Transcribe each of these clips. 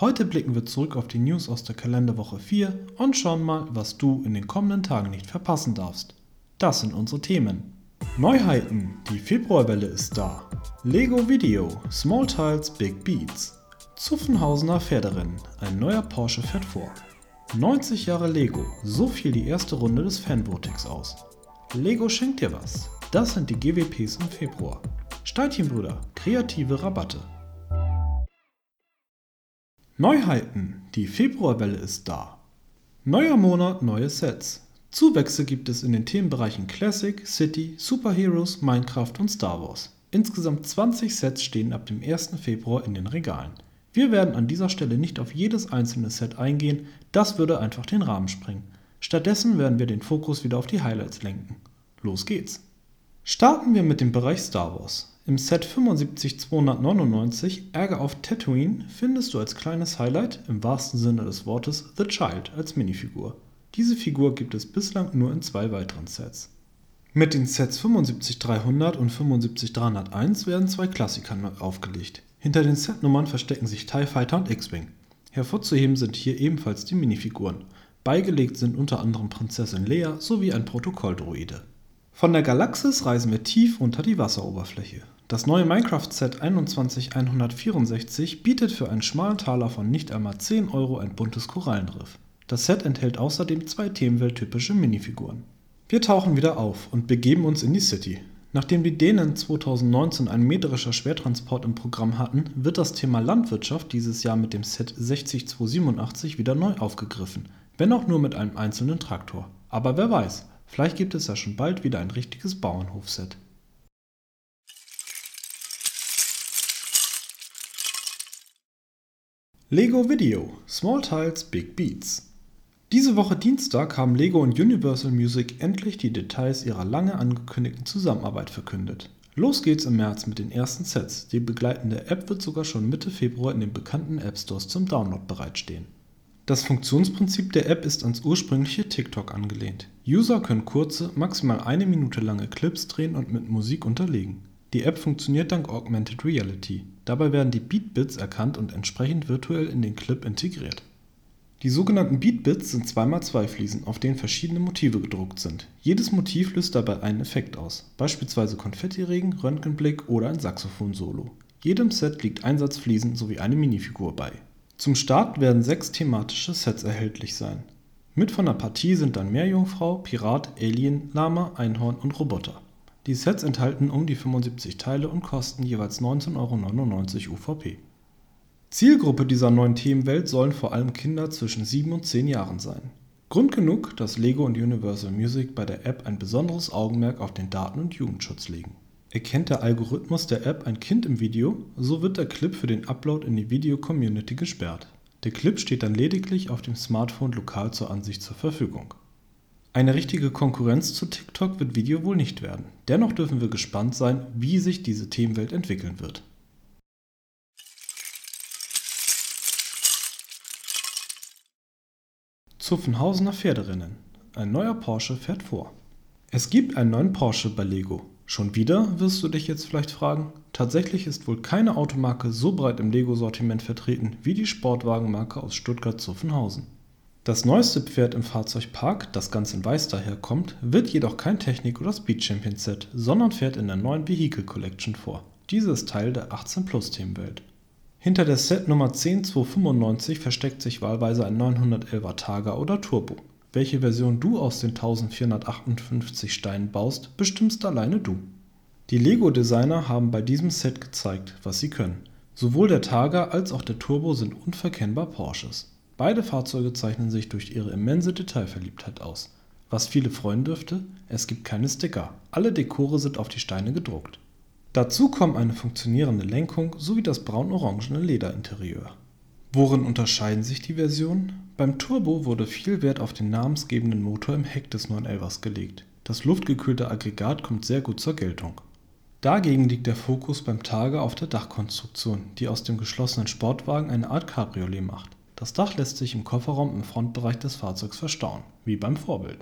Heute blicken wir zurück auf die News aus der Kalenderwoche 4 und schauen mal, was du in den kommenden Tagen nicht verpassen darfst. Das sind unsere Themen. Neuheiten, die Februarwelle ist da. Lego Video, Small Tiles, Big Beats. Zuffenhausener Pferderennen, ein neuer Porsche fährt vor. 90 Jahre Lego, so fiel die erste Runde des Fanvotings aus. Lego schenkt dir was. Das sind die GWPs im Februar. Steinchenbrüder, kreative Rabatte. Neuheiten. Die Februarwelle ist da. Neuer Monat, neue Sets. Zuwächse gibt es in den Themenbereichen Classic, City, Superheroes, Minecraft und Star Wars. Insgesamt 20 Sets stehen ab dem 1. Februar in den Regalen. Wir werden an dieser Stelle nicht auf jedes einzelne Set eingehen, das würde einfach den Rahmen sprengen. Stattdessen werden wir den Fokus wieder auf die Highlights lenken. Los geht's! Starten wir mit dem Bereich Star Wars. Im Set 75299 Ärger auf Tatooine findest du als kleines Highlight im wahrsten Sinne des Wortes The Child als Minifigur. Diese Figur gibt es bislang nur in zwei weiteren Sets. Mit den Sets 75300 und 75301 werden zwei Klassiker aufgelegt. Hinter den Setnummern verstecken sich TIE Fighter und X-Wing. Hervorzuheben sind hier ebenfalls die Minifiguren. Beigelegt sind unter anderem Prinzessin Leia sowie ein Protokolldroide. Von der Galaxis reisen wir tief unter die Wasseroberfläche. Das neue Minecraft-Set 21164 bietet für einen schmalen Taler von nicht einmal 10 Euro ein buntes Korallenriff. Das Set enthält außerdem zwei Themenwelt-typische Minifiguren. Wir tauchen wieder auf und begeben uns in die City. Nachdem die Dänen 2019 ein metrischer Schwertransport im Programm hatten, wird das Thema Landwirtschaft dieses Jahr mit dem Set 60287 wieder neu aufgegriffen, wenn auch nur mit einem einzelnen Traktor. Aber wer weiß, Vielleicht gibt es ja schon bald wieder ein richtiges Bauernhofset. Lego Video Small Tiles Big Beats Diese Woche Dienstag haben Lego und Universal Music endlich die Details ihrer lange angekündigten Zusammenarbeit verkündet. Los geht's im März mit den ersten Sets. Die begleitende App wird sogar schon Mitte Februar in den bekannten App Stores zum Download bereitstehen. Das Funktionsprinzip der App ist ans ursprüngliche TikTok angelehnt. User können kurze, maximal eine Minute lange Clips drehen und mit Musik unterlegen. Die App funktioniert dank Augmented Reality. Dabei werden die Beatbits erkannt und entsprechend virtuell in den Clip integriert. Die sogenannten Beatbits sind 2x2 Fliesen, auf denen verschiedene Motive gedruckt sind. Jedes Motiv löst dabei einen Effekt aus, beispielsweise Konfettiregen, Röntgenblick oder ein Saxophon-Solo. Jedem Set liegt ein Satz Fliesen sowie eine Minifigur bei zum Start werden sechs thematische Sets erhältlich sein. Mit von der Partie sind dann Meerjungfrau, Pirat, Alien, Lama, Einhorn und Roboter. Die Sets enthalten um die 75 Teile und kosten jeweils 19,99 Euro UVP. Zielgruppe dieser neuen Themenwelt sollen vor allem Kinder zwischen 7 und 10 Jahren sein. Grund genug, dass Lego und Universal Music bei der App ein besonderes Augenmerk auf den Daten- und Jugendschutz legen Erkennt der Algorithmus der App ein Kind im Video, so wird der Clip für den Upload in die Video-Community gesperrt. Der Clip steht dann lediglich auf dem Smartphone lokal zur Ansicht zur Verfügung. Eine richtige Konkurrenz zu TikTok wird Video wohl nicht werden. Dennoch dürfen wir gespannt sein, wie sich diese Themenwelt entwickeln wird. Zuffenhausener Pferderennen. Ein neuer Porsche fährt vor. Es gibt einen neuen Porsche bei Lego. Schon wieder, wirst du dich jetzt vielleicht fragen? Tatsächlich ist wohl keine Automarke so breit im Lego-Sortiment vertreten wie die Sportwagenmarke aus Stuttgart-Zuffenhausen. Das neueste Pferd im Fahrzeugpark, das ganz in weiß daherkommt, wird jedoch kein Technik- oder Speed Champion Set, sondern fährt in der neuen Vehicle Collection vor. Diese ist Teil der 18 Plus Themenwelt. Hinter der Set Nummer 10295 versteckt sich wahlweise ein 911er Targa oder Turbo. Welche Version du aus den 1458 Steinen baust, bestimmst alleine du. Die Lego-Designer haben bei diesem Set gezeigt, was sie können. Sowohl der Targa als auch der Turbo sind unverkennbar Porsches. Beide Fahrzeuge zeichnen sich durch ihre immense Detailverliebtheit aus. Was viele freuen dürfte, es gibt keine Sticker, alle Dekore sind auf die Steine gedruckt. Dazu kommen eine funktionierende Lenkung sowie das braun-orangene Lederinterieur Worin unterscheiden sich die Versionen? Beim Turbo wurde viel Wert auf den namensgebenden Motor im Heck des 911ers gelegt. Das luftgekühlte Aggregat kommt sehr gut zur Geltung. Dagegen liegt der Fokus beim Targa auf der Dachkonstruktion, die aus dem geschlossenen Sportwagen eine Art Cabriolet macht. Das Dach lässt sich im Kofferraum im Frontbereich des Fahrzeugs verstauen, wie beim Vorbild.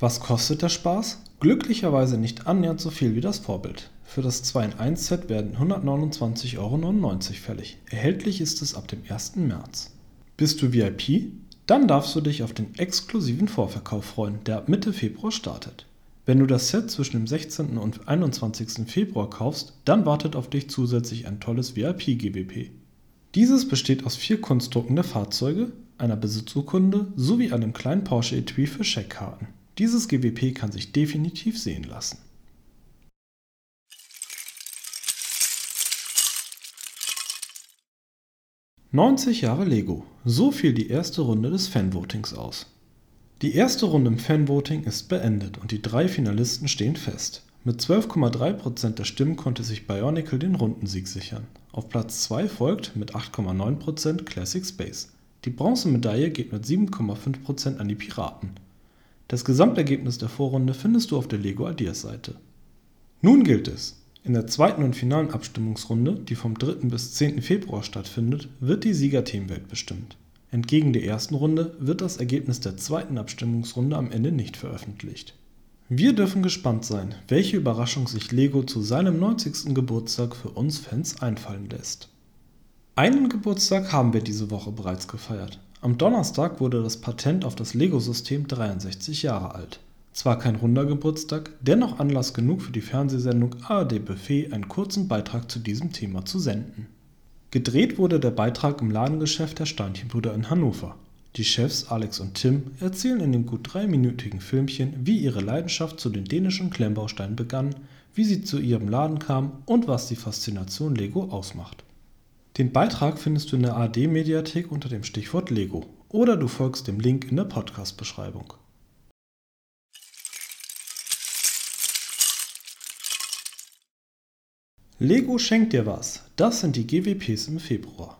Was kostet der Spaß? Glücklicherweise nicht annähernd so viel wie das Vorbild. Für das 2-in-1-Set werden 129,99 Euro fällig. Erhältlich ist es ab dem 1. März. Bist du VIP? Dann darfst du dich auf den exklusiven Vorverkauf freuen, der ab Mitte Februar startet. Wenn du das Set zwischen dem 16. und 21. Februar kaufst, dann wartet auf dich zusätzlich ein tolles VIP-GWP. Dieses besteht aus vier Kunstdrucken der Fahrzeuge, einer Besitzurkunde sowie einem kleinen Porsche Etui für Scheckkarten. Dieses GWP kann sich definitiv sehen lassen. »90 Jahre Lego. So fiel die erste Runde des Fanvotings aus. Die erste Runde im Fanvoting ist beendet und die drei Finalisten stehen fest. Mit 12,3% der Stimmen konnte sich Bionicle den Rundensieg sichern. Auf Platz 2 folgt mit 8,9% Classic Space. Die Bronzemedaille geht mit 7,5% an die Piraten. Das Gesamtergebnis der Vorrunde findest du auf der Lego Ideas Seite. Nun gilt es. In der zweiten und finalen Abstimmungsrunde, die vom 3. bis 10. Februar stattfindet, wird die Siegerteamwelt bestimmt. Entgegen der ersten Runde wird das Ergebnis der zweiten Abstimmungsrunde am Ende nicht veröffentlicht. Wir dürfen gespannt sein, welche Überraschung sich Lego zu seinem 90. Geburtstag für uns Fans einfallen lässt. Einen Geburtstag haben wir diese Woche bereits gefeiert. Am Donnerstag wurde das Patent auf das Lego-System 63 Jahre alt. Zwar kein runder Geburtstag, dennoch Anlass genug für die Fernsehsendung ARD Buffet einen kurzen Beitrag zu diesem Thema zu senden. Gedreht wurde der Beitrag im Ladengeschäft der Steinchenbrüder in Hannover. Die Chefs Alex und Tim erzählen in dem gut dreiminütigen Filmchen, wie ihre Leidenschaft zu den dänischen Klemmbausteinen begann, wie sie zu ihrem Laden kam und was die Faszination Lego ausmacht. Den Beitrag findest du in der AD-Mediathek unter dem Stichwort Lego oder du folgst dem Link in der Podcast-Beschreibung. Lego schenkt dir was. Das sind die GWPs im Februar.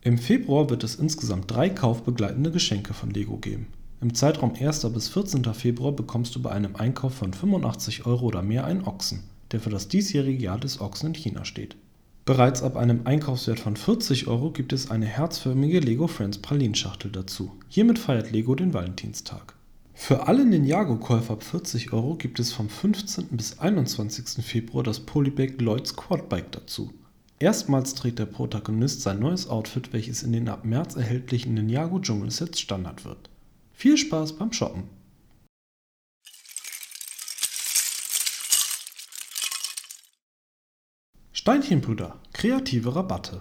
Im Februar wird es insgesamt drei kaufbegleitende Geschenke von Lego geben. Im Zeitraum 1. bis 14. Februar bekommst du bei einem Einkauf von 85 Euro oder mehr einen Ochsen, der für das diesjährige Jahr des Ochsen in China steht. Bereits ab einem Einkaufswert von 40 Euro gibt es eine herzförmige Lego Friends Pralinschachtel dazu. Hiermit feiert Lego den Valentinstag. Für alle Ninjago-Käufer ab 40 Euro gibt es vom 15. bis 21. Februar das Polybag Lloyds Quadbike dazu. Erstmals trägt der Protagonist sein neues Outfit, welches in den ab März erhältlichen Ninjago Dschungelsets Standard wird. Viel Spaß beim Shoppen! Steinchenbrüder – kreative Rabatte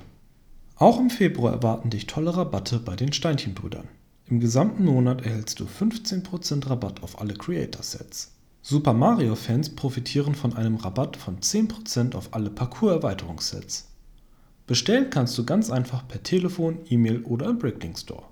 Auch im Februar erwarten dich tolle Rabatte bei den Steinchenbrüdern. Im gesamten Monat erhältst du 15% Rabatt auf alle Creator-Sets. Super Mario-Fans profitieren von einem Rabatt von 10% auf alle Parcours-Erweiterungssets. Bestellen kannst du ganz einfach per Telefon, E-Mail oder im Bricklink Store.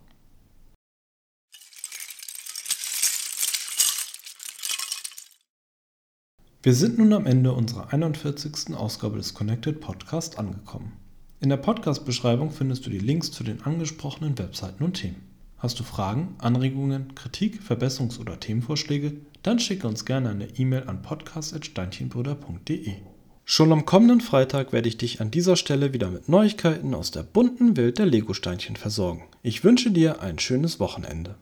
Wir sind nun am Ende unserer 41. Ausgabe des Connected Podcast angekommen. In der Podcast-Beschreibung findest du die Links zu den angesprochenen Webseiten und Themen. Hast du Fragen, Anregungen, Kritik, Verbesserungs- oder Themenvorschläge? Dann schicke uns gerne eine E-Mail an podcast.steinchenbrüder.de. Schon am kommenden Freitag werde ich dich an dieser Stelle wieder mit Neuigkeiten aus der bunten Welt der Lego-Steinchen versorgen. Ich wünsche dir ein schönes Wochenende.